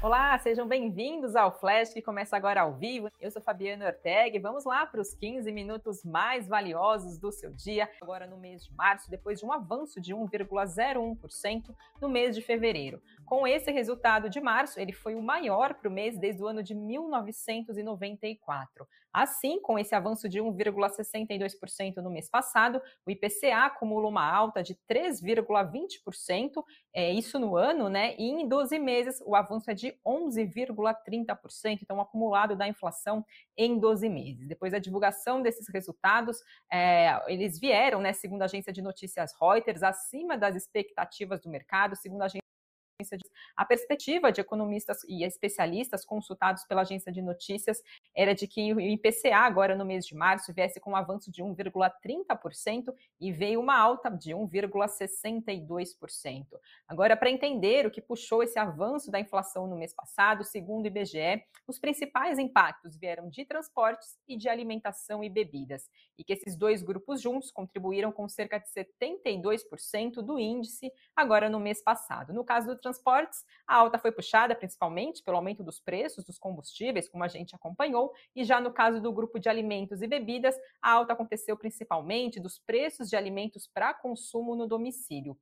Olá, sejam bem-vindos ao Flash que começa agora ao vivo. Eu sou Fabiana Ortega e vamos lá para os 15 minutos mais valiosos do seu dia. Agora no mês de março, depois de um avanço de 1,01% no mês de fevereiro. Com esse resultado de março, ele foi o maior para o mês desde o ano de 1994. Assim, com esse avanço de 1,62% no mês passado, o IPCA acumula uma alta de 3,20%, é isso no ano, né? E em 12 meses o avanço é de 11,30%, então o acumulado da inflação em 12 meses. Depois da divulgação desses resultados, é, eles vieram, né, segundo a agência de notícias Reuters, acima das expectativas do mercado, segundo a agência a perspectiva de economistas e especialistas consultados pela agência de notícias era de que o IPCA, agora no mês de março, viesse com um avanço de 1,30% e veio uma alta de 1,62%. Agora, para entender o que puxou esse avanço da inflação no mês passado, segundo o IBGE, os principais impactos vieram de transportes e de alimentação e bebidas, e que esses dois grupos juntos contribuíram com cerca de 72% do índice agora no mês passado. No caso do transportes, a alta foi puxada principalmente pelo aumento dos preços dos combustíveis, como a gente acompanhou, e já no caso do grupo de alimentos e bebidas, a alta aconteceu principalmente dos preços de alimentos para consumo no domicílio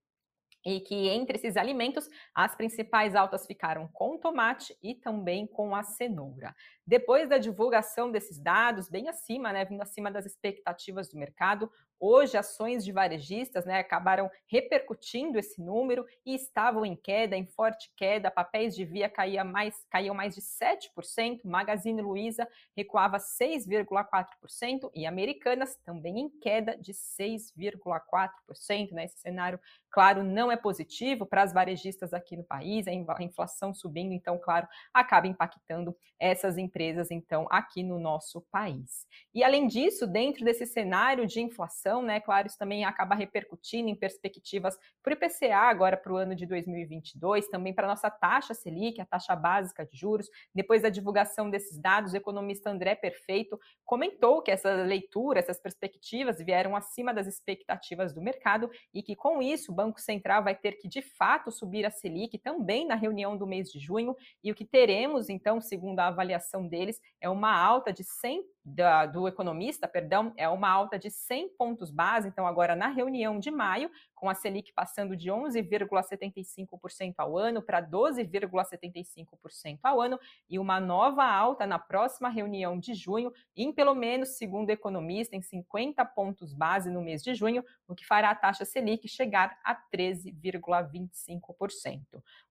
e que entre esses alimentos as principais altas ficaram com tomate e também com a cenoura. Depois da divulgação desses dados, bem acima, né, vindo acima das expectativas do mercado, Hoje, ações de varejistas né, acabaram repercutindo esse número e estavam em queda, em forte queda. Papéis de via mais, caíam mais de 7%, Magazine Luiza recuava 6,4% e Americanas também em queda de 6,4%. Né? Esse cenário, claro, não é positivo para as varejistas aqui no país, a inflação subindo, então, claro, acaba impactando essas empresas, então, aqui no nosso país. E além disso, dentro desse cenário de inflação, né? Claro, isso também acaba repercutindo em perspectivas para o IPCA agora para o ano de 2022, também para a nossa taxa Selic, a taxa básica de juros. Depois da divulgação desses dados, o economista André Perfeito comentou que essa leitura, essas perspectivas vieram acima das expectativas do mercado e que com isso o Banco Central vai ter que de fato subir a Selic também na reunião do mês de junho. E o que teremos então, segundo a avaliação deles, é uma alta de 100 da, do economista, perdão, é uma alta de 100 pontos base. Então, agora na reunião de maio, com a Selic passando de 11,75% ao ano para 12,75% ao ano e uma nova alta na próxima reunião de junho, em pelo menos, segundo o economista, em 50 pontos base no mês de junho, o que fará a taxa Selic chegar a 13,25%.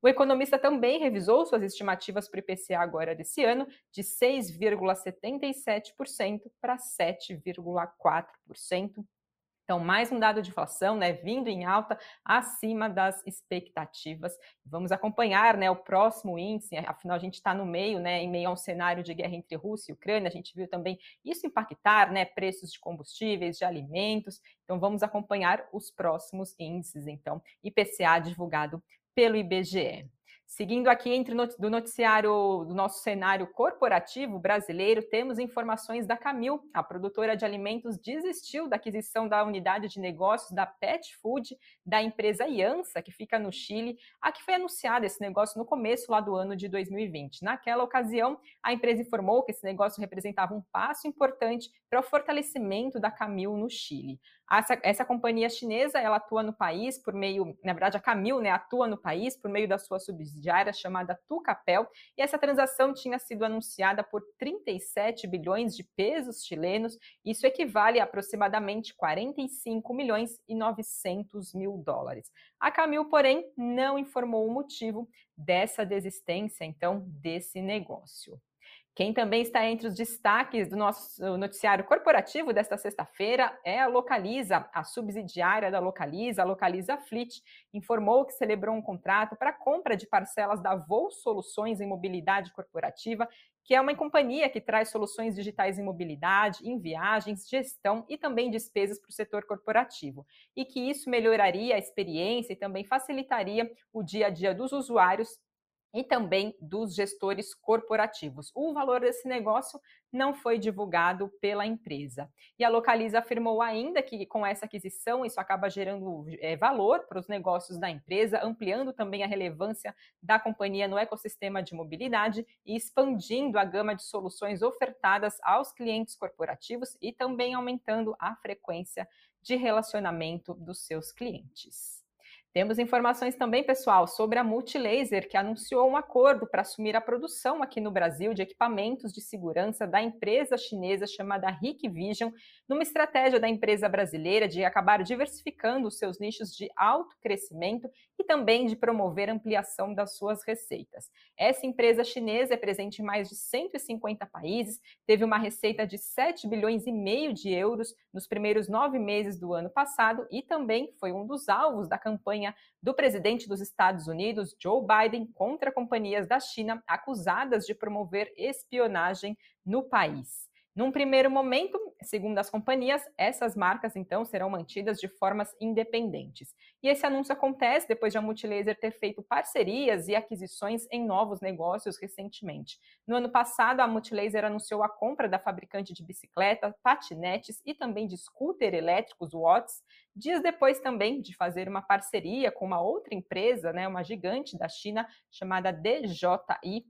O economista também revisou suas estimativas para o IPCA agora desse ano de 6,77% para 7,4%. Então, mais um dado de inflação, né, vindo em alta acima das expectativas. Vamos acompanhar, né, o próximo índice. Afinal, a gente está no meio, né, em meio a um cenário de guerra entre Rússia e Ucrânia. A gente viu também isso impactar, né, preços de combustíveis, de alimentos. Então, vamos acompanhar os próximos índices. Então, IPCA divulgado pelo IBGE. Seguindo aqui entre do noticiário do nosso cenário corporativo brasileiro, temos informações da Camil. A produtora de alimentos desistiu da aquisição da unidade de negócios da Pet Food da empresa Iansa, que fica no Chile, a que foi anunciado esse negócio no começo lá do ano de 2020. Naquela ocasião, a empresa informou que esse negócio representava um passo importante para o fortalecimento da Camil no Chile. Essa, essa, companhia chinesa, ela atua no país por meio, na verdade, a Camil, né, atua no país por meio da sua subsidiária chamada Tucapel, e essa transação tinha sido anunciada por 37 bilhões de pesos chilenos, isso equivale a aproximadamente 45 milhões e 900 mil dólares. A Camil, porém, não informou o motivo dessa desistência, então, desse negócio. Quem também está entre os destaques do nosso noticiário corporativo desta sexta-feira é a Localiza, a subsidiária da Localiza, a Localiza Fleet, informou que celebrou um contrato para compra de parcelas da Voo Soluções em Mobilidade Corporativa, que é uma companhia que traz soluções digitais em mobilidade, em viagens, gestão e também despesas para o setor corporativo, e que isso melhoraria a experiência e também facilitaria o dia a dia dos usuários e também dos gestores corporativos. O valor desse negócio não foi divulgado pela empresa. E a Localiza afirmou ainda que com essa aquisição isso acaba gerando é, valor para os negócios da empresa, ampliando também a relevância da companhia no ecossistema de mobilidade e expandindo a gama de soluções ofertadas aos clientes corporativos e também aumentando a frequência de relacionamento dos seus clientes. Temos informações também, pessoal, sobre a Multilaser, que anunciou um acordo para assumir a produção aqui no Brasil de equipamentos de segurança da empresa chinesa chamada Hikvision, numa estratégia da empresa brasileira de acabar diversificando os seus nichos de alto crescimento e também de promover ampliação das suas receitas. Essa empresa chinesa é presente em mais de 150 países, teve uma receita de 7 bilhões e meio de euros nos primeiros nove meses do ano passado e também foi um dos alvos da campanha campanha do presidente dos Estados Unidos, Joe Biden, contra companhias da China acusadas de promover espionagem no país. Num primeiro momento, segundo as companhias, essas marcas então serão mantidas de formas independentes. E esse anúncio acontece depois de a Multilaser ter feito parcerias e aquisições em novos negócios recentemente. No ano passado, a Multilaser anunciou a compra da fabricante de bicicleta, patinetes e também de scooter elétricos Watts. Dias depois também de fazer uma parceria com uma outra empresa, né, uma gigante da China chamada DJI,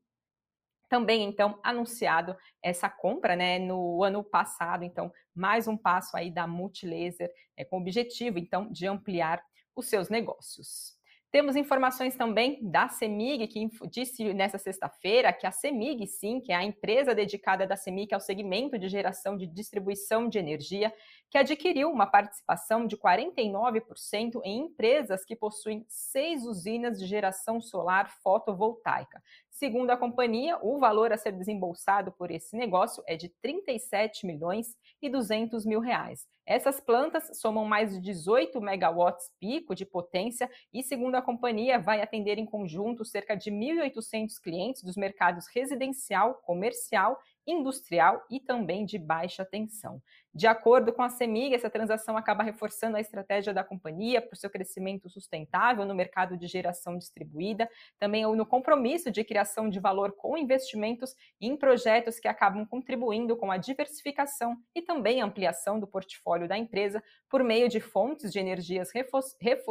também então anunciado essa compra né, no ano passado, então mais um passo aí da Multilaser é, com o objetivo então de ampliar os seus negócios. Temos informações também da CEMIG, que disse nessa sexta-feira que a CEMIG, sim, que é a empresa dedicada da CEMIG ao segmento de geração de distribuição de energia, que adquiriu uma participação de 49% em empresas que possuem seis usinas de geração solar fotovoltaica. Segundo a companhia, o valor a ser desembolsado por esse negócio é de 37 milhões e 200 mil reais. Essas plantas somam mais de 18 megawatts pico de potência e, segundo a companhia, vai atender em conjunto cerca de 1.800 clientes dos mercados residencial, comercial industrial e também de baixa tensão. De acordo com a CEMIG, essa transação acaba reforçando a estratégia da companhia para o seu crescimento sustentável no mercado de geração distribuída, também no compromisso de criação de valor com investimentos em projetos que acabam contribuindo com a diversificação e também ampliação do portfólio da empresa por meio de fontes de energias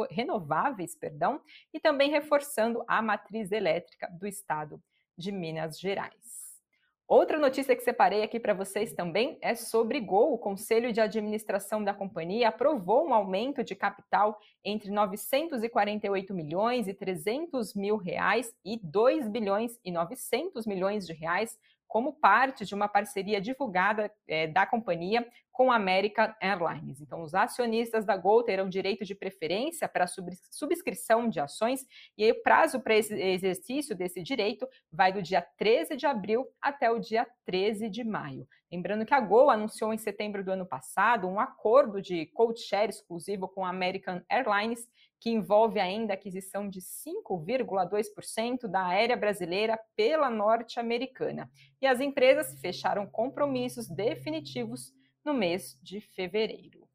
renováveis, perdão, e também reforçando a matriz elétrica do estado de Minas Gerais. Outra notícia que separei aqui para vocês também é sobre Gol. O Conselho de Administração da companhia aprovou um aumento de capital entre 948 milhões e 300 mil reais e 2 bilhões e 900 milhões de reais como parte de uma parceria divulgada é, da companhia com a American Airlines. Então, os acionistas da Gol terão direito de preferência para subscrição de ações e o prazo para esse exercício desse direito vai do dia 13 de abril até o dia 13 de maio. Lembrando que a Gol anunciou em setembro do ano passado um acordo de code share exclusivo com a American Airlines que envolve ainda a aquisição de 5,2% da aérea brasileira pela norte-americana. E as empresas fecharam compromissos definitivos no mês de fevereiro.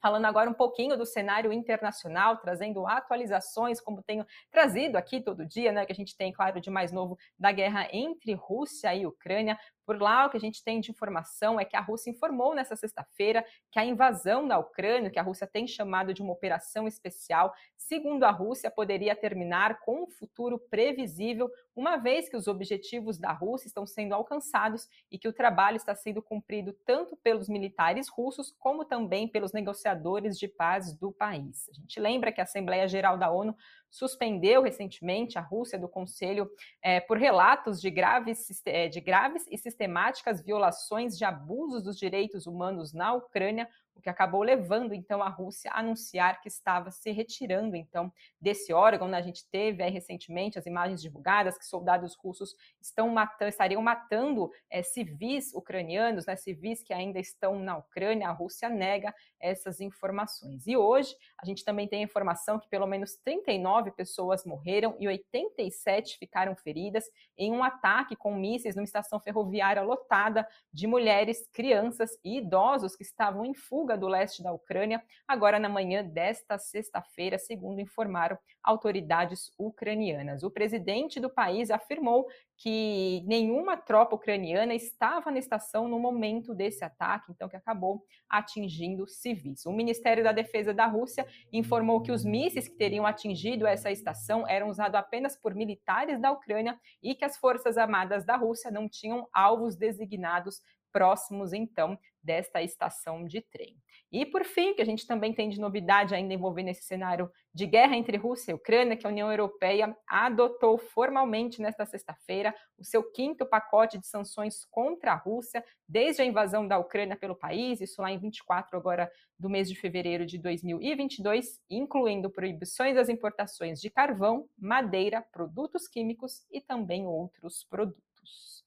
Falando agora um pouquinho do cenário internacional, trazendo atualizações, como tenho trazido aqui todo dia, né? Que a gente tem, claro, de mais novo da guerra entre Rússia e Ucrânia. Por lá, o que a gente tem de informação é que a Rússia informou nessa sexta-feira que a invasão da Ucrânia, que a Rússia tem chamado de uma operação especial, segundo a Rússia, poderia terminar com um futuro previsível, uma vez que os objetivos da Rússia estão sendo alcançados e que o trabalho está sendo cumprido tanto pelos militares russos como também pelos negociadores de paz do país. A gente lembra que a Assembleia Geral da ONU suspendeu recentemente a Rússia do Conselho é, por relatos de graves, é, de graves e sistemáticas violações de abusos dos direitos humanos na Ucrânia, o que acabou levando então a Rússia a anunciar que estava se retirando então desse órgão. Né? A gente teve aí, recentemente as imagens divulgadas que soldados russos estão matando, estariam matando é, civis ucranianos, né? civis que ainda estão na Ucrânia. A Rússia nega essas informações. E hoje a gente também tem a informação que pelo menos 39 pessoas morreram e 87 ficaram feridas em um ataque com mísseis numa estação ferroviária lotada de mulheres, crianças e idosos que estavam em fuga do leste da Ucrânia, agora na manhã desta sexta-feira, segundo informaram autoridades ucranianas. O presidente do país afirmou que nenhuma tropa ucraniana estava na estação no momento desse ataque, então que acabou atingindo civis. O Ministério da Defesa da Rússia informou que os mísseis que teriam atingido essa estação eram usados apenas por militares da Ucrânia e que as Forças Armadas da Rússia não tinham alvos designados próximos, então, desta estação de trem. E, por fim, que a gente também tem de novidade ainda envolvendo esse cenário de guerra entre Rússia e Ucrânia, que a União Europeia adotou formalmente nesta sexta-feira o seu quinto pacote de sanções contra a Rússia desde a invasão da Ucrânia pelo país, isso lá em 24 agora do mês de fevereiro de 2022, incluindo proibições das importações de carvão, madeira, produtos químicos e também outros produtos.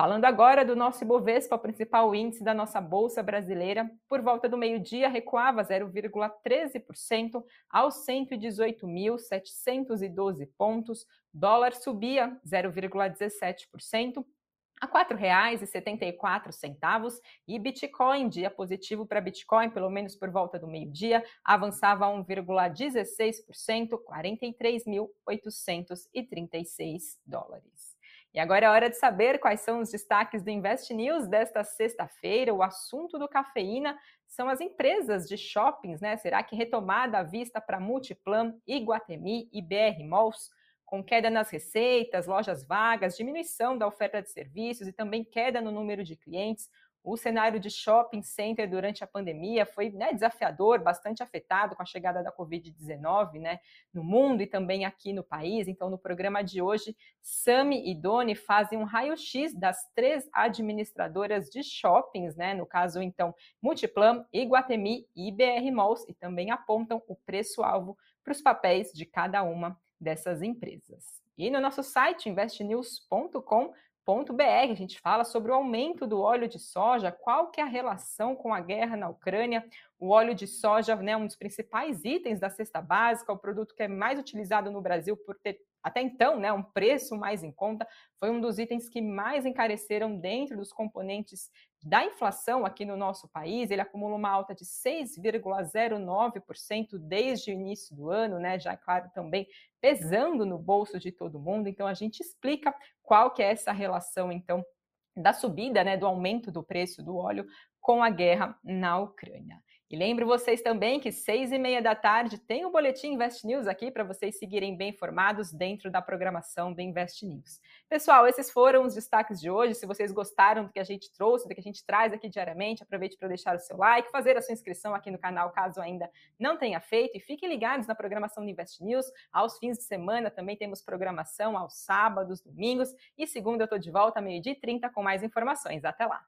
Falando agora do nosso Ibovespa, o principal índice da nossa Bolsa Brasileira, por volta do meio-dia recuava 0,13% aos 118.712 pontos, dólar subia 0,17% a R$ 4,74 e Bitcoin, dia positivo para Bitcoin, pelo menos por volta do meio-dia, avançava 1,16%, 43.836 dólares. E agora é hora de saber quais são os destaques do Invest News desta sexta-feira. O assunto do cafeína são as empresas de shoppings, né? Será que retomada a vista para Multiplan, Iguatemi e BR Malls? Com queda nas receitas, lojas vagas, diminuição da oferta de serviços e também queda no número de clientes, o cenário de shopping center durante a pandemia foi né, desafiador, bastante afetado com a chegada da Covid-19 né, no mundo e também aqui no país. Então, no programa de hoje, Sami e Doni fazem um raio-x das três administradoras de shoppings, né, no caso, então, Multiplan, Iguatemi e BR Malls, e também apontam o preço-alvo para os papéis de cada uma dessas empresas. E no nosso site, investnews.com, a gente fala sobre o aumento do óleo de soja, qual que é a relação com a guerra na Ucrânia. O óleo de soja é né, um dos principais itens da cesta básica, o produto que é mais utilizado no Brasil por ter até então, né, um preço mais em conta, foi um dos itens que mais encareceram dentro dos componentes da inflação aqui no nosso país. Ele acumula uma alta de 6,09% desde o início do ano, né? Já claro também pesando no bolso de todo mundo. Então a gente explica qual que é essa relação então da subida, né, do aumento do preço do óleo com a guerra na Ucrânia. E lembro vocês também que seis e meia da tarde tem o Boletim Invest News aqui para vocês seguirem bem informados dentro da programação do Invest News. Pessoal, esses foram os destaques de hoje. Se vocês gostaram do que a gente trouxe, do que a gente traz aqui diariamente, aproveite para deixar o seu like, fazer a sua inscrição aqui no canal, caso ainda não tenha feito. E fiquem ligados na programação do Invest News. Aos fins de semana também temos programação aos sábados, domingos. E segunda eu estou de volta, meio-dia e 30, com mais informações. Até lá!